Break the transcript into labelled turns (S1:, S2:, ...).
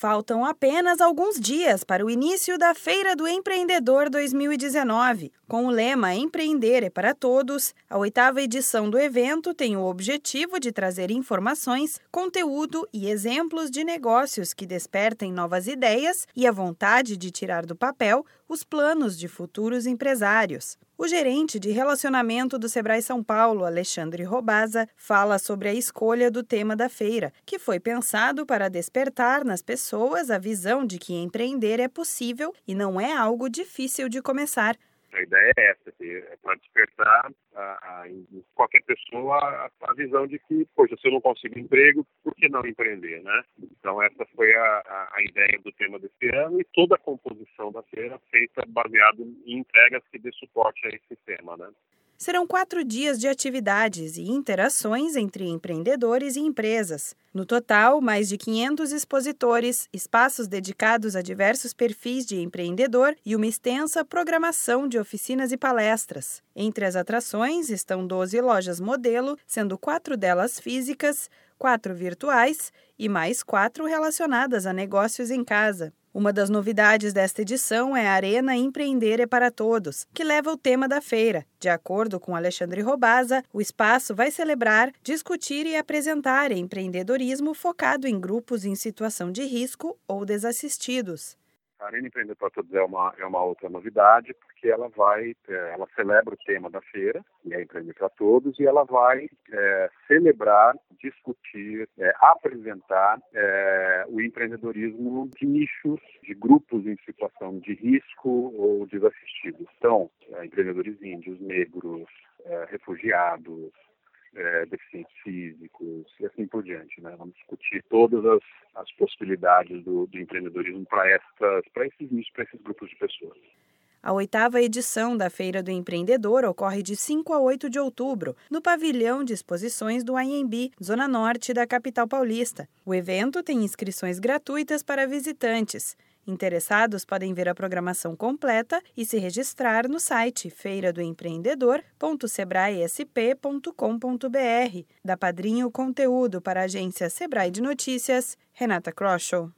S1: Faltam apenas alguns dias para o início da Feira do Empreendedor 2019. Com o lema Empreender é para Todos, a oitava edição do evento tem o objetivo de trazer informações, conteúdo e exemplos de negócios que despertem novas ideias e a vontade de tirar do papel os planos de futuros empresários. O gerente de relacionamento do Sebrae São Paulo, Alexandre Robaza, fala sobre a escolha do tema da feira, que foi pensado para despertar nas pessoas a visão de que empreender é possível e não é algo difícil de começar.
S2: A ideia é essa, é para despertar a, a, qualquer pessoa a, a, visão de que, se eu não consigo emprego, por que não empreender, né? Então essa foi a, a ideia do tema desse ano e toda a composição da feira feita baseado em entregas que dê suporte a esse tema, né?
S1: Serão quatro dias de atividades e interações entre empreendedores e empresas. No total, mais de 500 expositores, espaços dedicados a diversos perfis de empreendedor e uma extensa programação de oficinas e palestras. Entre as atrações estão 12 lojas modelo, sendo quatro delas físicas, quatro virtuais e mais quatro relacionadas a negócios em casa. Uma das novidades desta edição é a Arena Empreender é para Todos, que leva o tema da feira. De acordo com Alexandre Robaza, o espaço vai celebrar, discutir e apresentar empreendedorismo focado em grupos em situação de risco ou desassistidos.
S2: A Arena Empreender para Todos é uma, é uma outra novidade, porque ela vai, é, ela celebra o tema da feira, que é Empreender para Todos, e ela vai é, celebrar, discutir, é, apresentar é, o empreendedorismo de nichos, de grupos em situação de risco ou desassistidos. Então, é, empreendedores índios, negros, é, refugiados, é, deficientes físicos e assim por diante. Né? Vamos discutir todas as, as possibilidades do, do empreendedorismo para esses nichos, para esses grupos de pessoas.
S1: A oitava edição da Feira do Empreendedor ocorre de 5 a 8 de outubro, no pavilhão de exposições do IMB, zona norte da capital paulista. O evento tem inscrições gratuitas para visitantes. Interessados podem ver a programação completa e se registrar no site feiradoempreendedor.sebraesp.com.br. Da Padrinho Conteúdo para a agência Sebrae de Notícias, Renata Kroschel.